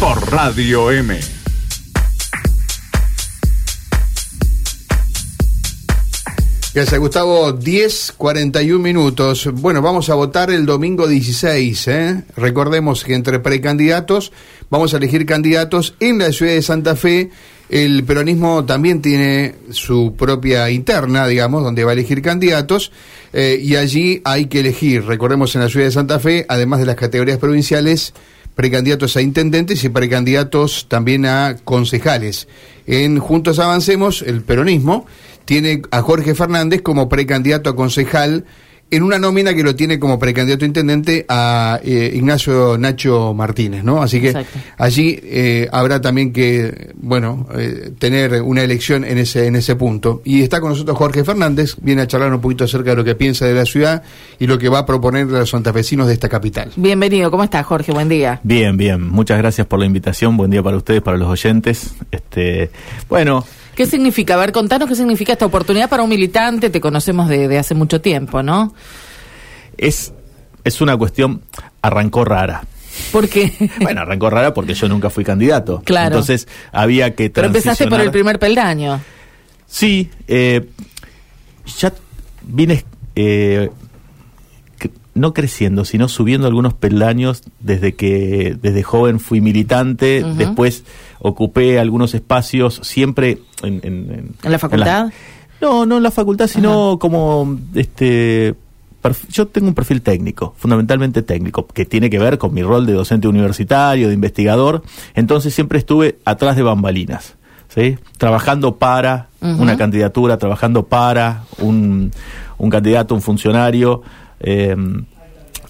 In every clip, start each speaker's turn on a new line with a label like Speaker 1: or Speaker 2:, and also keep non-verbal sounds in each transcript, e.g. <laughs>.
Speaker 1: por Radio M.
Speaker 2: Gracias, Gustavo. 10, 41 minutos. Bueno, vamos a votar el domingo 16. ¿eh? Recordemos que entre precandidatos vamos a elegir candidatos en la ciudad de Santa Fe. El peronismo también tiene su propia interna, digamos, donde va a elegir candidatos. eh, y allí hay que elegir, recordemos en la ciudad de Santa Fe, además de las categorías provinciales, precandidatos a intendentes y precandidatos también a concejales. En Juntos Avancemos, el peronismo tiene a Jorge Fernández como precandidato a concejal en una nómina que lo tiene como precandidato a intendente a eh, Ignacio Nacho Martínez, ¿no? Así que
Speaker 3: Exacto.
Speaker 2: allí eh, habrá también que, bueno, eh, tener una elección en ese en ese punto. Y está con nosotros Jorge Fernández, viene a charlar un poquito acerca de lo que piensa de la ciudad y lo que va a proponer a los santafesinos de esta capital.
Speaker 3: Bienvenido, ¿cómo estás, Jorge? Buen día.
Speaker 4: Bien, bien. Muchas gracias por la invitación. Buen día para ustedes, para los oyentes. Este, bueno,
Speaker 3: ¿Qué significa? A ver, contanos qué significa esta oportunidad para un militante. Te conocemos de, de hace mucho tiempo, ¿no?
Speaker 4: es, es una cuestión, arrancó rara.
Speaker 3: Porque. <laughs>
Speaker 4: Bueno, arrancó rara porque yo nunca fui candidato.
Speaker 3: Claro.
Speaker 4: Entonces había que
Speaker 3: Pero empezaste por el
Speaker 4: transicionar.
Speaker 3: primer peldaño.
Speaker 4: Sí, eh, ya vine eh, no creciendo, sino subiendo algunos peldaños desde que desde joven fui militante, después ocupé algunos espacios siempre en, en-
Speaker 3: ¿En la facultad?
Speaker 4: no, no en la facultad, sino como este yo tengo un perfil técnico, fundamentalmente técnico, que tiene que ver con mi rol de docente universitario, de investigador. Entonces siempre estuve atrás de bambalinas, ¿sí? Trabajando para una candidatura, trabajando para un, un candidato, un funcionario, eh,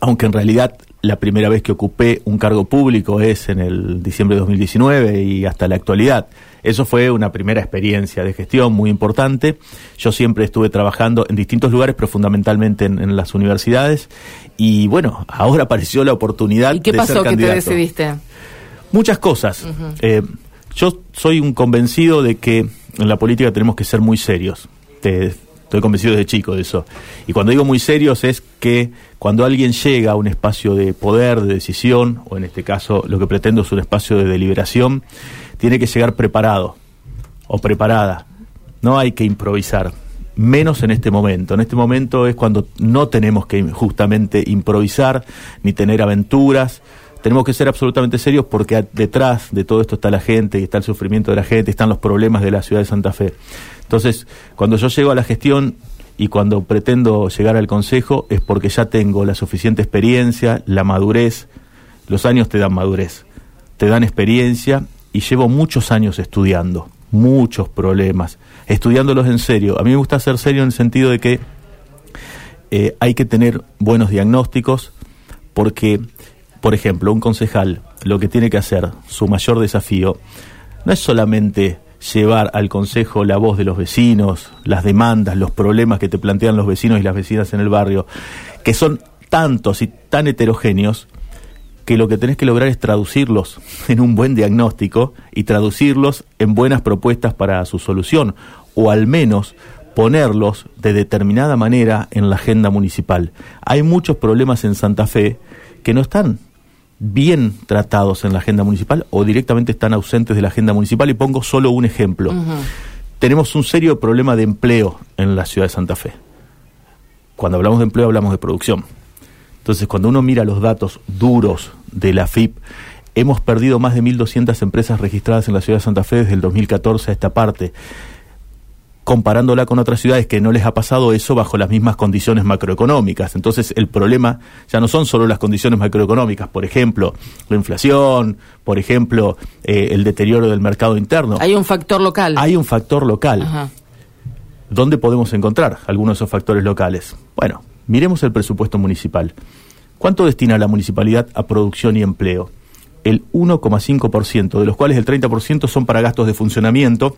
Speaker 4: aunque en realidad la primera vez que ocupé un cargo público es en el diciembre de 2019 y hasta la actualidad. Eso fue una primera experiencia de gestión muy importante. Yo siempre estuve trabajando en distintos lugares, pero fundamentalmente en, en las universidades. Y bueno, ahora <laughs> apareció la oportunidad
Speaker 3: ¿Y qué
Speaker 4: de ser
Speaker 3: pasó que te decidiste?
Speaker 4: Muchas cosas. Eh, yo soy un convencido de que en la política tenemos que ser muy serios. Te- estoy convencido desde chico de eso. Y cuando digo muy serios es que cuando alguien llega a un espacio de poder, de decisión, o en este caso lo que pretendo es un espacio de deliberación, tiene que llegar preparado o preparada. No hay que improvisar. Menos en este momento. En este momento es cuando no tenemos que justamente improvisar ni tener aventuras. Tenemos que ser absolutamente serios porque detrás de todo esto está la gente y está el sufrimiento de la gente, están los problemas de la ciudad de Santa Fe. Entonces, cuando yo llego a la gestión y cuando pretendo llegar al consejo es porque ya tengo la suficiente experiencia, la madurez. Los años te dan madurez, te dan experiencia y llevo muchos años estudiando, muchos problemas, estudiándolos en serio. A mí me gusta ser serio en el sentido de que eh, hay que tener buenos diagnósticos porque, por ejemplo, un concejal lo que tiene que hacer, su mayor desafío, no es solamente llevar al consejo la voz de los vecinos, las demandas, los problemas que te plantean los vecinos y las vecinas en el barrio, que son tantos y tan heterogéneos que lo que tenés que lograr es traducirlos en un buen diagnóstico y traducirlos en buenas propuestas para su solución, o al menos ponerlos de determinada manera en la agenda municipal. Hay muchos problemas en Santa Fe que no están bien tratados en la agenda municipal o directamente están ausentes de la agenda municipal y pongo solo un ejemplo. Tenemos un serio problema de empleo en la ciudad de Santa Fe. Cuando hablamos de empleo hablamos de producción. Entonces, cuando uno mira los datos duros de la FIP, hemos perdido más de 1.200 empresas registradas en la ciudad de Santa Fe desde el 2014 a esta parte, comparándola con otras ciudades que no les ha pasado eso bajo las mismas condiciones macroeconómicas. Entonces, el problema ya no son solo las condiciones macroeconómicas, por ejemplo, la inflación, por ejemplo, eh, el deterioro del mercado interno.
Speaker 3: Hay un factor local.
Speaker 4: Hay un factor local.
Speaker 3: Ajá.
Speaker 4: ¿Dónde podemos encontrar algunos de esos factores locales? Bueno, miremos el presupuesto municipal. ¿Cuánto destina la municipalidad a producción y empleo? El 1,5%, de los cuales el 30% son para gastos de funcionamiento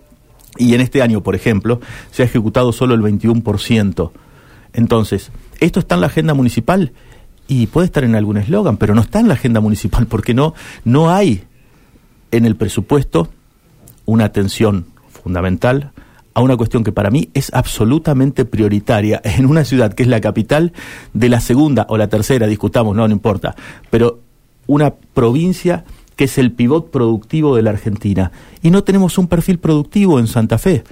Speaker 4: y en este año, por ejemplo, se ha ejecutado solo el 21%. Entonces, ¿esto está en la agenda municipal? Y puede estar en algún eslogan, pero no está en la agenda municipal porque no, no hay en el presupuesto una atención fundamental a una cuestión que para mí es absolutamente prioritaria <laughs> en una ciudad que es la capital de la segunda o la tercera, discutamos, no, no importa, pero una provincia que es el pivot productivo de la Argentina. Y no tenemos un perfil productivo en Santa Fe.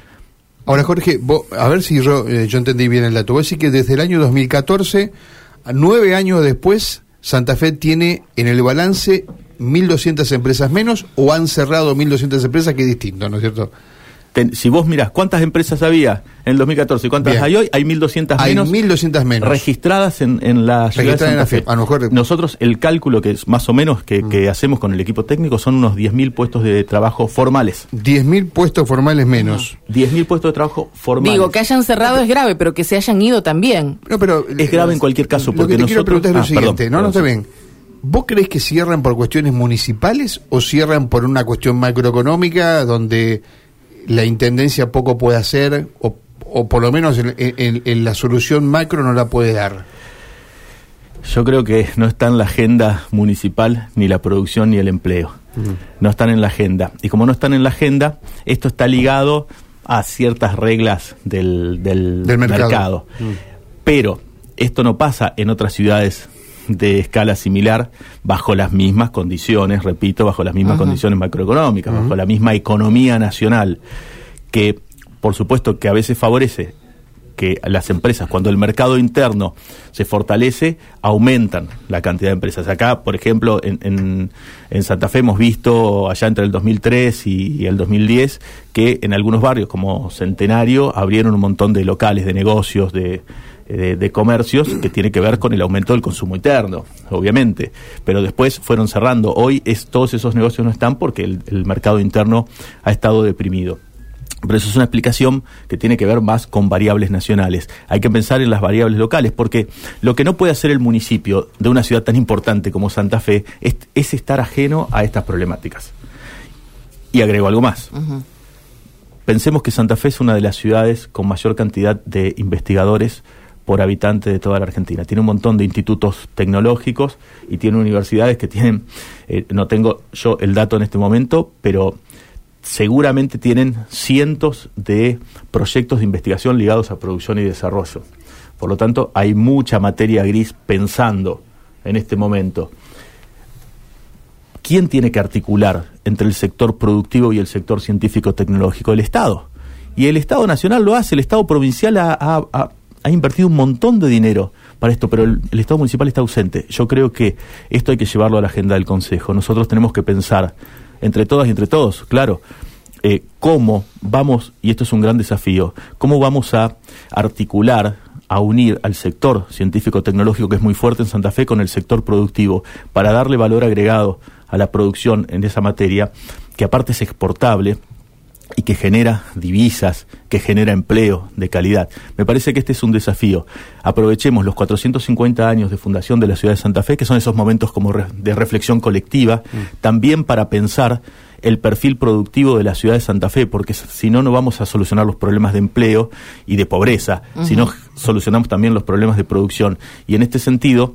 Speaker 2: Ahora, Jorge, vos, a ver si yo, eh, entendí bien el dato. Vos decís que desde el año 2014, nueve años después, Santa Fe tiene en el balance 1.200 empresas menos o han cerrado 1.200 empresas, que es distinto, ¿no es cierto?
Speaker 4: Ten- si vos mirás cuántas empresas había en el 2014 y cuántas
Speaker 2: Bien.
Speaker 4: hay hoy, hay 1.200
Speaker 2: Hay
Speaker 4: menos
Speaker 2: 1.200 menos.
Speaker 4: registradas en, en la ciudad de
Speaker 2: Registradas en la
Speaker 4: Santa Fe.
Speaker 2: A lo mejor- Mm.
Speaker 4: Nosotros, el cálculo que es más o menos que, que hacemos con el equipo técnico son unos 10.000 puestos de trabajo formales.
Speaker 2: 10.000 puestos formales menos.
Speaker 4: 10.000 puestos de trabajo formales.
Speaker 3: Digo, que hayan cerrado es grave, pero que se hayan ido también.
Speaker 2: No, pero,
Speaker 4: Es grave en cualquier caso,
Speaker 2: Lo
Speaker 4: porque
Speaker 2: que te quiero
Speaker 4: nosotros-
Speaker 2: preguntar es lo
Speaker 4: Ah,
Speaker 2: siguiente.
Speaker 4: perdón,
Speaker 2: no, no, está bien. ¿Vos crees que cierran por cuestiones municipales o cierran por una cuestión macroeconómica donde la intendencia poco puede hacer o, o por lo menos en, en- en la solución macro no la puede dar?
Speaker 4: Yo creo que no está en la agenda municipal ni la producción ni el empleo. No están en la agenda. Y como no están en la agenda, esto está ligado a ciertas reglas del, del
Speaker 2: Del mercado.
Speaker 4: mercado. Pero esto no pasa en otras ciudades de escala similar bajo las mismas condiciones, repito, bajo las mismas condiciones macroeconómicas, bajo la misma economía nacional, que por supuesto que a veces favorece que las empresas, cuando el mercado interno se fortalece, aumentan la cantidad de empresas. Acá, por ejemplo, en, en- en Santa Fe hemos visto allá entre el 2003 y, y el 2010 que en algunos barrios como Centenario abrieron un montón de locales, de negocios, de, de- de comercios que tiene que ver con el aumento del consumo interno, obviamente. Pero después fueron cerrando. Hoy es, todos esos negocios no están porque el- el mercado interno ha estado deprimido. Pero eso es una explicación que tiene que ver más con variables nacionales. Hay que pensar en las variables locales, porque lo que no puede hacer el municipio de una ciudad tan importante como Santa Fe es, es estar ajeno a estas problemáticas. Y agrego algo más. Pensemos que Santa Fe es una de las ciudades con mayor cantidad de investigadores por habitante de toda la Argentina. Tiene un montón de institutos tecnológicos y tiene universidades que tienen, eh, no tengo yo el dato en este momento, pero seguramente tienen cientos de proyectos de investigación ligados a producción y desarrollo. Por lo tanto, hay mucha materia gris pensando en este momento. ¿Quién tiene que articular entre el sector productivo y el sector científico-tecnológico? El Estado. Y el Estado Nacional lo hace, el Estado Provincial ha, ha invertido un montón de dinero para esto, pero el, Estado Municipal está ausente. Yo creo que esto hay que llevarlo a la agenda del Consejo. Nosotros tenemos que pensar, entre todas y entre todos, claro, eh, cómo vamos, y esto es un gran desafío, cómo vamos a articular, a unir al sector científico-tecnológico que es muy fuerte en Santa Fe con el sector productivo para darle valor agregado a la producción en esa materia, que aparte es exportable y que genera divisas, que genera empleo de calidad. Me parece que este es un desafío. Aprovechemos los 450 años de fundación de la ciudad de Santa Fe, que son esos momentos como de reflexión colectiva, también para pensar el perfil productivo de la ciudad de Santa Fe, porque si no, no vamos a solucionar los problemas de empleo y de pobreza, si no solucionamos también los problemas de producción. Y en este sentido,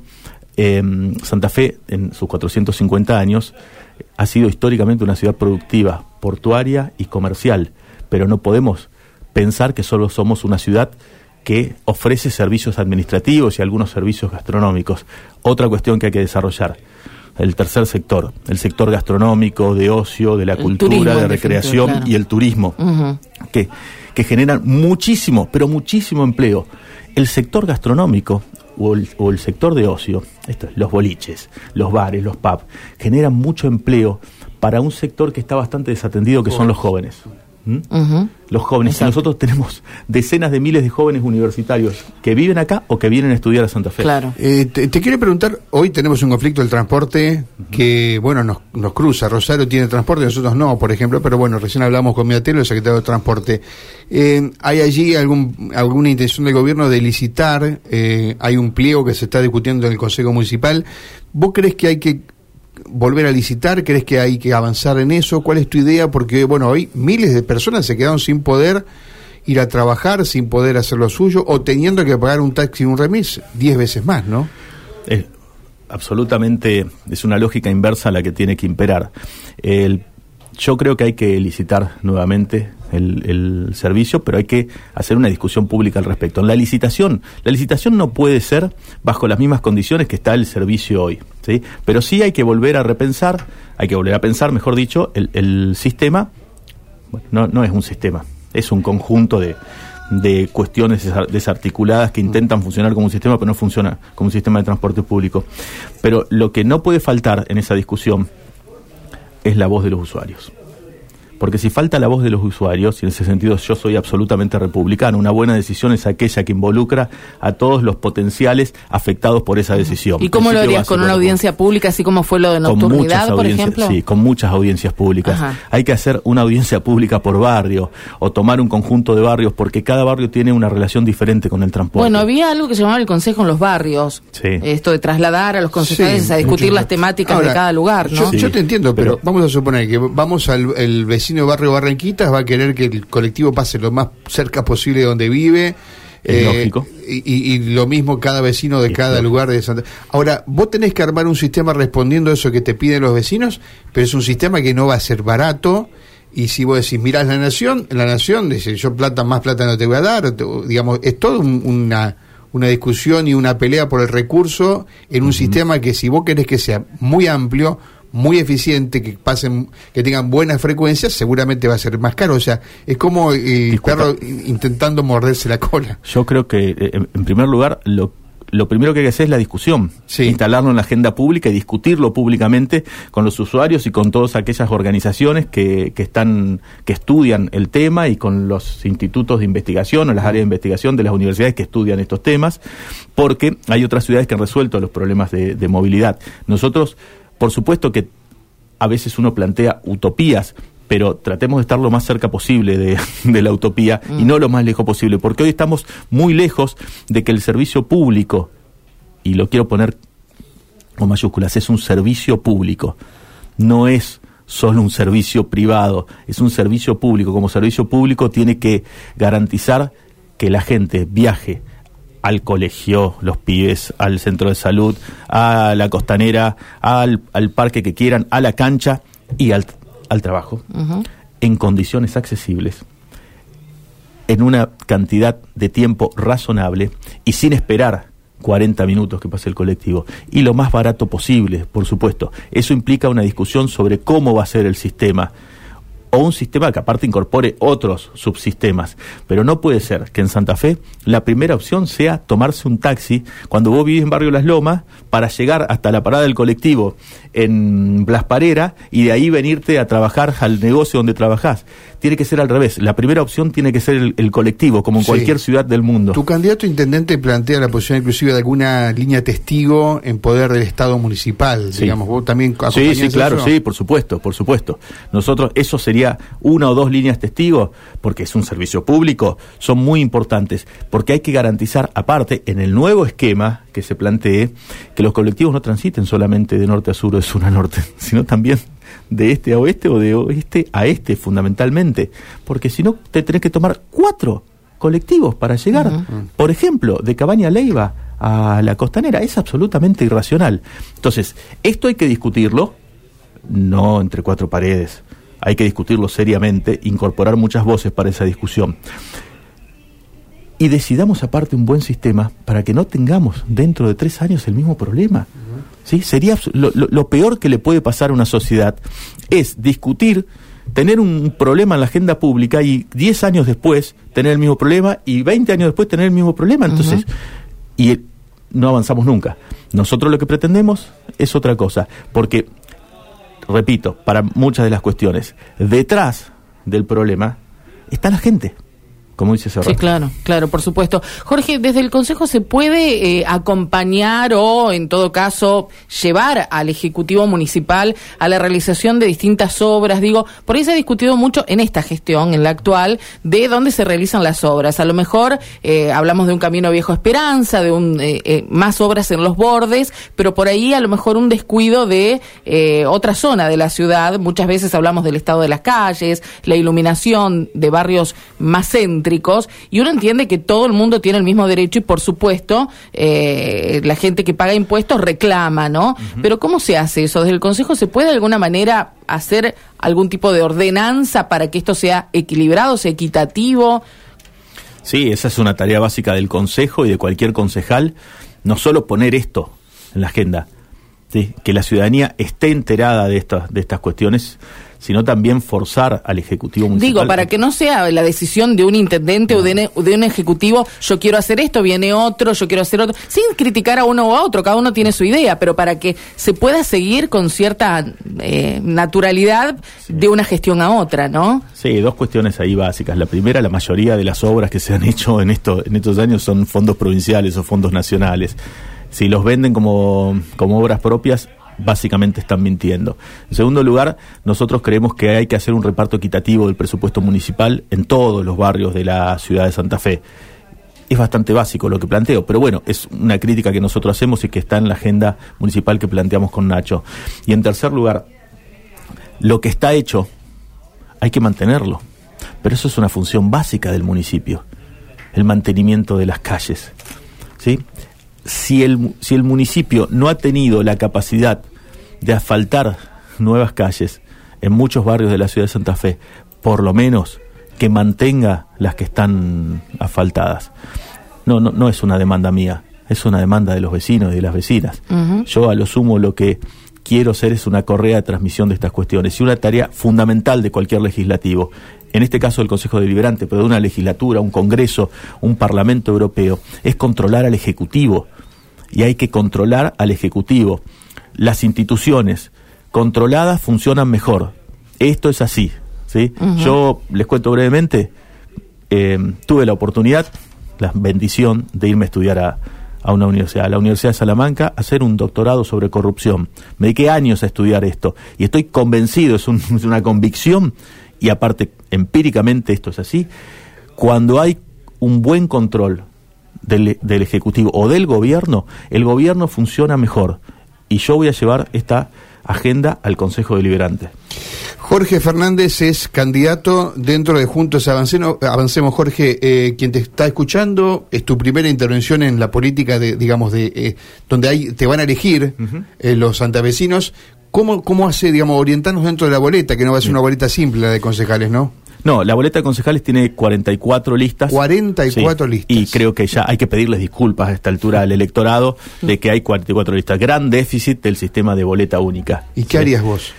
Speaker 4: eh, Santa Fe, en sus 450 años, ha sido históricamente una ciudad productiva, portuaria y comercial, pero no podemos pensar que solo somos una ciudad que ofrece servicios administrativos y algunos servicios gastronómicos. Otra cuestión que hay que desarrollar, el tercer sector, el sector gastronómico, de ocio, de la
Speaker 3: El
Speaker 4: cultura,
Speaker 3: turismo,
Speaker 4: de recreación
Speaker 3: claro.
Speaker 4: y el turismo que, que generan muchísimo, pero muchísimo empleo. El sector gastronómico o el, o el sector de ocio, esto es, los boliches, los bares, los pubs, generan mucho empleo para un sector que está bastante desatendido, que son los jóvenes. ¿Mm? Los jóvenes. Y
Speaker 3: Exacto.
Speaker 4: nosotros tenemos decenas de miles de jóvenes universitarios que viven acá o que vienen a estudiar a Santa Fe.
Speaker 3: Claro.
Speaker 2: Eh, te, te quiero preguntar, hoy tenemos un conflicto del transporte que, bueno, nos, nos cruza. Rosario tiene transporte, nosotros no, por ejemplo, pero bueno, recién hablamos con Miatelo, el secretario de Transporte. Eh, ¿Hay allí algún, alguna intención del gobierno de licitar? Eh, hay un pliego que se está discutiendo en el Consejo Municipal. ¿Vos crees que hay que volver a licitar? ¿Crees que hay que avanzar en eso? ¿Cuál es tu idea? Porque, bueno, hoy miles de personas se quedaron sin poder ir a trabajar, sin poder hacer lo suyo, o teniendo que pagar un taxi y un remis diez veces más, ¿no?
Speaker 4: Es absolutamente, es una lógica inversa la que tiene que imperar. El- yo creo que hay que licitar nuevamente el, servicio, pero hay que hacer una discusión pública al respecto. En la licitación, la licitación no puede ser bajo las mismas condiciones que está el servicio hoy, ¿sí? Pero sí hay que volver a repensar, hay que volver a pensar, mejor dicho, el, sistema, bueno, no, no es un sistema, es un conjunto de, de cuestiones desar- desarticuladas que intentan funcionar como un sistema, pero no funciona como un sistema de transporte público. Pero lo que no puede faltar en esa discusión es la voz de los usuarios. Porque si falta la voz de los usuarios, y en ese sentido yo soy absolutamente republicano, una buena decisión es aquella que involucra a todos los potenciales afectados por esa decisión.
Speaker 3: ¿Y cómo lo harías? ¿Con una audiencia pública, así como fue lo de nocturnidad, por
Speaker 4: audiencias,
Speaker 3: ejemplo?
Speaker 4: sí, con muchas audiencias públicas.
Speaker 3: Ajá.
Speaker 4: Hay que hacer una audiencia pública por barrio o tomar un conjunto de barrios porque cada barrio tiene una relación diferente con el transporte.
Speaker 3: Bueno, había algo que se llamaba el consejo en los barrios.
Speaker 4: Sí.
Speaker 3: Esto de trasladar a los concejales
Speaker 2: Sí,
Speaker 3: a discutir
Speaker 2: mucho.
Speaker 3: las temáticas
Speaker 2: Ahora,
Speaker 3: de cada lugar, ¿no?
Speaker 2: Yo,
Speaker 4: Sí,
Speaker 2: yo te entiendo, pero,
Speaker 4: pero-
Speaker 2: vamos a suponer que vamos al el vecino de barrio Barranquitas, va a querer que el colectivo pase lo más cerca posible de donde vive.
Speaker 4: Es lógico.
Speaker 2: Y, y- y lo mismo cada vecino de
Speaker 4: Es
Speaker 2: cada
Speaker 4: lógico.
Speaker 2: lugar de Santa Ahora, vos tenés que armar un sistema respondiendo a eso que te piden los vecinos, pero es un sistema que no va a ser barato. Y si vos decís, mirás la nación, la nación dice, yo plata, más plata no te voy a dar, o- digamos, es todo un- una, una discusión y una pelea por el recurso en un sistema que si vos querés que sea muy amplio, muy eficiente, que pasen, que tengan buenas frecuencias, seguramente va a ser más caro. O sea, es como eh, el perro intentando morderse la cola.
Speaker 4: Yo creo que, eh, en en primer lugar, lo, lo primero que hay que hacer es la discusión.
Speaker 2: Sí.
Speaker 4: Instalarlo en la agenda pública y discutirlo públicamente con los usuarios y con todas aquellas organizaciones que, que están, que estudian el tema y con los institutos de investigación o las áreas de investigación de las universidades que estudian estos temas, porque hay otras ciudades que han resuelto los problemas de, de movilidad. Nosotros, por supuesto que a veces uno plantea utopías, pero tratemos de estar lo más cerca posible de, <laughs> de la utopía y no lo más lejos posible, porque hoy estamos muy lejos de que el servicio público, y lo quiero poner con mayúsculas, es un servicio público, no es solo un servicio privado, es un servicio público. Como servicio público tiene que garantizar que la gente viaje al colegio, los pibes, al centro de salud, a la costanera, al, al parque que quieran, a la cancha y al, al trabajo, en condiciones accesibles, en una cantidad de tiempo razonable y sin esperar 40 minutos que pase el colectivo. Y lo más barato posible, por supuesto. Eso implica una discusión sobre cómo va a ser el sistema. O un sistema que aparte incorpore otros subsistemas. Pero no puede ser que en Santa Fe la primera opción sea tomarse un taxi cuando vos vivís en Barrio Las Lomas para llegar hasta la parada del colectivo en Blas Parera y de ahí venirte a trabajar al negocio donde trabajás. Tiene que ser al revés. La primera opción tiene que ser el, el colectivo, como en
Speaker 2: Sí.
Speaker 4: cualquier ciudad del mundo.
Speaker 2: Tu candidato intendente plantea la posibilidad inclusive de alguna línea testigo en poder del Estado municipal,
Speaker 4: Sí.
Speaker 2: digamos, vos también
Speaker 4: Sí, sí, claro,
Speaker 2: eso?
Speaker 4: sí, por supuesto, por supuesto. Nosotros, eso sería una o dos líneas testigos, porque es un servicio público, son muy importantes, porque hay que garantizar, aparte, en el nuevo esquema que se plantee, que los colectivos no transiten solamente de norte a sur o de sur a norte, <laughs> sino también de este a oeste o de oeste a este, fundamentalmente, porque si no, te tenés que tomar cuatro colectivos para llegar, por ejemplo, de Cabaña Leiva a la costanera, es absolutamente irracional. Entonces, esto hay que discutirlo, no entre cuatro paredes. Hay que discutirlo seriamente, incorporar muchas voces para esa discusión. Y decidamos aparte un buen sistema para que no tengamos dentro de tres años el mismo problema. ¿Sí? Sería lo, lo- peor que le puede pasar a una sociedad es discutir, tener un problema en la agenda pública y 10 años después tener el mismo problema y 20 años después tener el mismo problema. Entonces, y no avanzamos nunca. Nosotros lo que pretendemos es otra cosa, porque repito, para muchas de las cuestiones, detrás del problema está la gente, como dice.
Speaker 3: Sí, claro, claro, por supuesto. Jorge, desde el Consejo se puede eh, acompañar o, en todo caso, llevar al Ejecutivo Municipal a la realización de distintas obras. Digo, por ahí se ha discutido mucho en esta gestión, en la actual, de dónde se realizan las obras. A lo mejor eh, hablamos de un camino viejo Esperanza, de un eh, más obras en los bordes, pero por ahí a lo mejor un descuido de otra zona de la ciudad. Muchas veces hablamos del estado de las calles, la iluminación de barrios más céntricos y uno entiende que todo el mundo tiene el mismo derecho y por supuesto eh, la gente que paga impuestos reclama, ¿no? Pero ¿cómo se hace eso? ¿Desde el Consejo se puede de alguna manera hacer algún tipo de ordenanza para que esto sea equilibrado, sea equitativo?
Speaker 4: Sí, esa es una tarea básica del Consejo y de cualquier concejal, no solo poner esto en la agenda, ¿sí? que la ciudadanía esté enterada de estas, de estas cuestiones, sino también forzar al Ejecutivo Municipal.
Speaker 3: Digo, para que no sea la decisión de un intendente o de, de, un ejecutivo, yo quiero hacer esto, viene otro, yo quiero hacer otro, sin criticar a uno o a otro, cada uno tiene su idea, pero para que se pueda seguir con cierta eh, naturalidad sí. de una gestión a otra, ¿no?
Speaker 4: Sí, dos cuestiones ahí básicas. La primera, la mayoría de las obras que se han hecho en, esto, en estos años son fondos provinciales o fondos nacionales. Si los venden como, como obras propias, básicamente están mintiendo. En segundo lugar, nosotros creemos que hay que hacer un reparto equitativo del presupuesto municipal en todos los barrios de la ciudad de Santa Fe. Es bastante básico lo que planteo, pero bueno, es una crítica que nosotros hacemos y que está en la agenda municipal que planteamos con Nacho. Y en tercer lugar, lo que está hecho hay que mantenerlo, pero eso es una función básica del municipio, el mantenimiento de las calles. ¿sí? Si el, si el municipio no ha tenido la capacidad de asfaltar nuevas calles en muchos barrios de la ciudad de Santa Fe, por lo menos que mantenga las que están asfaltadas. No, no, no es una demanda mía, es una demanda de los vecinos y de las vecinas. Uh -huh. Yo a lo sumo lo que quiero ser es una correa de transmisión de estas cuestiones y una tarea fundamental de cualquier legislativo, en este caso del Consejo Deliberante, pero de una legislatura, un Congreso, un Parlamento Europeo, es controlar al Ejecutivo. Y hay que controlar al Ejecutivo. Las instituciones controladas funcionan mejor. Esto es así. ¿sí? Uh -huh. Yo les cuento brevemente, eh, tuve la oportunidad, la bendición de irme a estudiar a, a una universidad, a la Universidad de Salamanca, a hacer un doctorado sobre corrupción. Me dediqué años a estudiar esto y estoy convencido, es, un, es una convicción, y aparte empíricamente esto es así, cuando hay un buen control del, del, Ejecutivo o del Gobierno, el Gobierno funciona mejor. Y yo voy a llevar esta agenda al Consejo Deliberante.
Speaker 2: Jorge Fernández es candidato dentro de Juntos Avancemos. Avancemos Jorge, eh, quien te está escuchando, es tu primera intervención en la política, de, digamos, de eh, donde hay, te van a elegir uh -huh. eh, los santavecinos. ¿Cómo, ¿Cómo hace, digamos, orientarnos dentro de la boleta, que no va a ser una boleta simple la de concejales, no?
Speaker 4: No, la boleta de concejales tiene 44 listas.
Speaker 2: 44
Speaker 4: sí,
Speaker 2: listas.
Speaker 4: Y creo que ya hay que pedirles disculpas a esta altura al electorado de que hay 44 listas. Gran déficit del sistema de boleta única.
Speaker 2: ¿Y qué sí. harías vos?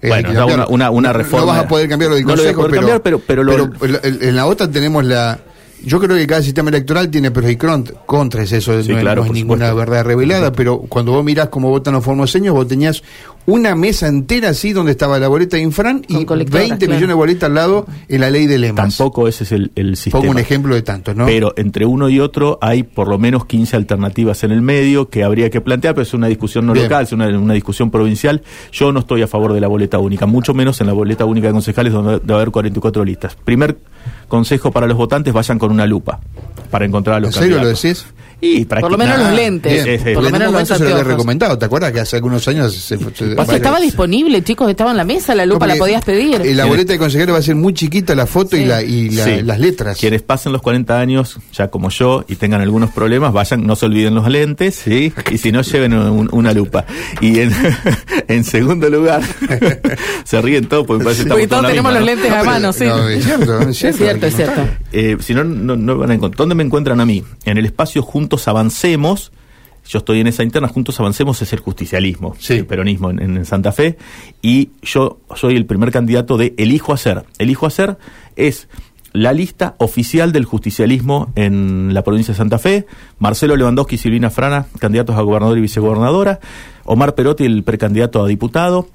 Speaker 4: Bueno, eh, una, una, una, reforma.
Speaker 2: No vas a poder cambiarlo del
Speaker 4: no
Speaker 2: consejo,
Speaker 4: lo pero, cambiar, pero, pero, lo...
Speaker 2: pero, en la otra tenemos la yo creo que cada sistema electoral tiene pros y contras, eso
Speaker 4: sí,
Speaker 2: no,
Speaker 4: claro,
Speaker 2: no es ninguna
Speaker 4: supuesto.
Speaker 2: verdad revelada, pero cuando vos mirás cómo votan los formoseños, vos tenías una mesa entera así donde estaba la boleta de Infran y 20
Speaker 3: claro.
Speaker 2: millones de boletas al lado en la ley de lemas.
Speaker 4: Tampoco ese es el, el sistema.
Speaker 2: Pongo un ejemplo de tantos, ¿no?
Speaker 4: Pero entre uno y otro hay por lo menos 15 alternativas en el medio que habría que plantear, pero es una discusión no
Speaker 2: Bien.
Speaker 4: local, es una, una, discusión provincial. Yo no estoy a favor de la boleta única, mucho menos en la boleta única de concejales donde debe haber 44 listas. Primer consejo para los votantes, vayan con una lupa para encontrar a los
Speaker 2: ¿En serio
Speaker 4: candidatos.
Speaker 2: lo decís?
Speaker 4: Y
Speaker 3: por lo menos los lentes.
Speaker 2: Bien.
Speaker 3: Por lo menos los
Speaker 2: se lo había recomendado. ¿Te acuerdas que hace algunos años se, se,
Speaker 3: O sea, estaba disponible, chicos, estaba en la mesa, la lupa la podías pedir.
Speaker 2: La boleta de consejero va a ser muy chiquita la foto
Speaker 3: Sí.
Speaker 2: y, la, y la-
Speaker 4: Sí.
Speaker 2: las letras.
Speaker 4: Quienes pasen los 40 años, ya como yo, y tengan algunos problemas, vayan, no se olviden los lentes, ¿sí? <laughs> Y si no, lleven un- una lupa. Y en, <laughs> en segundo lugar, <laughs> se ríen todos porque me parece que estamos
Speaker 3: todos tenemos
Speaker 4: misma,
Speaker 3: los
Speaker 4: ¿no?
Speaker 3: lentes a
Speaker 2: pero-
Speaker 3: mano, sí.
Speaker 2: no, es cierto, es cierto,
Speaker 3: Es cierto,
Speaker 2: hay
Speaker 3: es
Speaker 2: que
Speaker 3: cierto.
Speaker 2: contar.
Speaker 4: Eh, si no, no, no van a encontrar. ¿Dónde me encuentran a mí? En el espacio Juntos Avancemos. Yo estoy en esa interna, Juntos Avancemos es el justicialismo,
Speaker 2: Sí.
Speaker 4: el peronismo en, en Santa Fe, y yo soy el primer candidato de Elijo Hacer. Elijo Hacer es la lista oficial del justicialismo en la provincia de Santa Fe. Marcelo Lewandowski y Silvina Frana, candidatos a gobernador y vicegobernadora. Omar Perotti, el precandidato a diputado.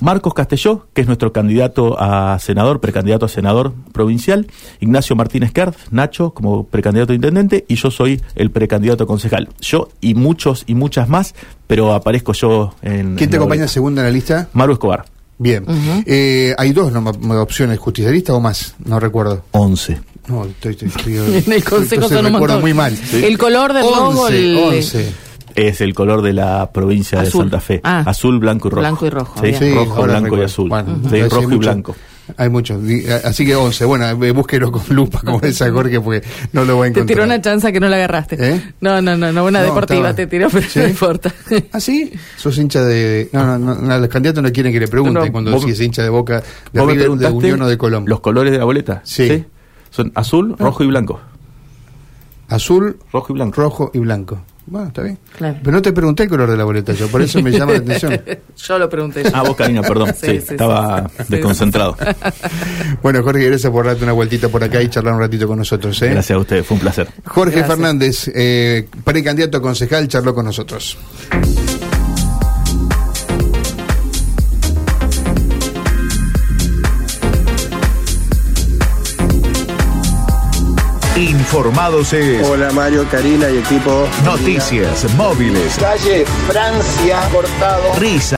Speaker 4: Marcos Castelló, que es nuestro candidato a senador, precandidato a senador provincial, Ignacio Martínez Kert, Nacho, como precandidato a intendente, y yo soy el precandidato a concejal. Yo y muchos y muchas más, pero aparezco yo en.
Speaker 2: ¿Quién
Speaker 4: en
Speaker 2: te acompaña segunda en la lista?
Speaker 4: Maru Escobar,
Speaker 2: Bien. Eh, hay dos nomás, opciones, justicialistas o más, no recuerdo.
Speaker 4: 11.
Speaker 2: No, estoy, estoy, estoy- <laughs>
Speaker 3: En el consejo son un
Speaker 2: recuerdo
Speaker 3: montón.
Speaker 2: muy mal.
Speaker 3: El color del logo,
Speaker 2: 11,
Speaker 3: el-
Speaker 2: 11.
Speaker 4: Es el color de la provincia
Speaker 3: Azul.
Speaker 4: de Santa Fe.
Speaker 3: Ah.
Speaker 4: Azul, blanco y rojo.
Speaker 3: Blanco y rojo,
Speaker 4: Sí.
Speaker 2: Sí,
Speaker 4: rojo, blanco y azul.
Speaker 2: Bueno,
Speaker 4: Sí, rojo y
Speaker 2: mucho-
Speaker 4: blanco.
Speaker 2: Hay muchos. Di- Así que 11. Bueno, eh, búsquelo con lupa, como esa Jorge, porque no lo voy a
Speaker 3: Te
Speaker 2: encontrar.
Speaker 3: tiró una chanza que no la agarraste.
Speaker 2: ¿Eh?
Speaker 3: No, no, no, no, una
Speaker 2: No,
Speaker 3: deportiva
Speaker 2: estaba-
Speaker 3: te tiró, pero
Speaker 2: ¿Sí?
Speaker 3: no importa.
Speaker 2: ¿Ah, sí? Sos hincha de... No, no, no, no, los candidatos no quieren que le pregunten
Speaker 4: No, no,
Speaker 2: cuando
Speaker 4: vos-
Speaker 2: si es hincha de Boca, de
Speaker 4: ¿Vos me
Speaker 2: River, de Unión o de Colón.
Speaker 4: ¿Los colores de la boleta?
Speaker 2: Sí.
Speaker 4: Son azul, rojo y blanco.
Speaker 2: Azul,
Speaker 4: Rojo y blanco.
Speaker 2: rojo y blanco. Bueno, está bien.
Speaker 3: Claro.
Speaker 2: Pero no te pregunté el color de la boleta yo, por eso me llama la atención. <laughs>
Speaker 3: Yo lo pregunté.
Speaker 4: Ah, vos, Karina, perdón.
Speaker 3: Sí,
Speaker 4: Sí,
Speaker 3: sí, sí,
Speaker 4: estaba
Speaker 3: sí.
Speaker 4: desconcentrado.
Speaker 2: Bueno, Jorge, gracias por darte una vueltita por acá y charlar un ratito con nosotros. ¿eh?
Speaker 4: Gracias a ustedes, fue un placer.
Speaker 2: Jorge
Speaker 3: Gracias.
Speaker 2: Fernández, eh, precandidato a concejal, charló con nosotros.
Speaker 1: Informados es
Speaker 5: Hola Mario, Karina y equipo.
Speaker 1: Noticias Móviles
Speaker 5: Calle Francia Cortado.
Speaker 1: Risa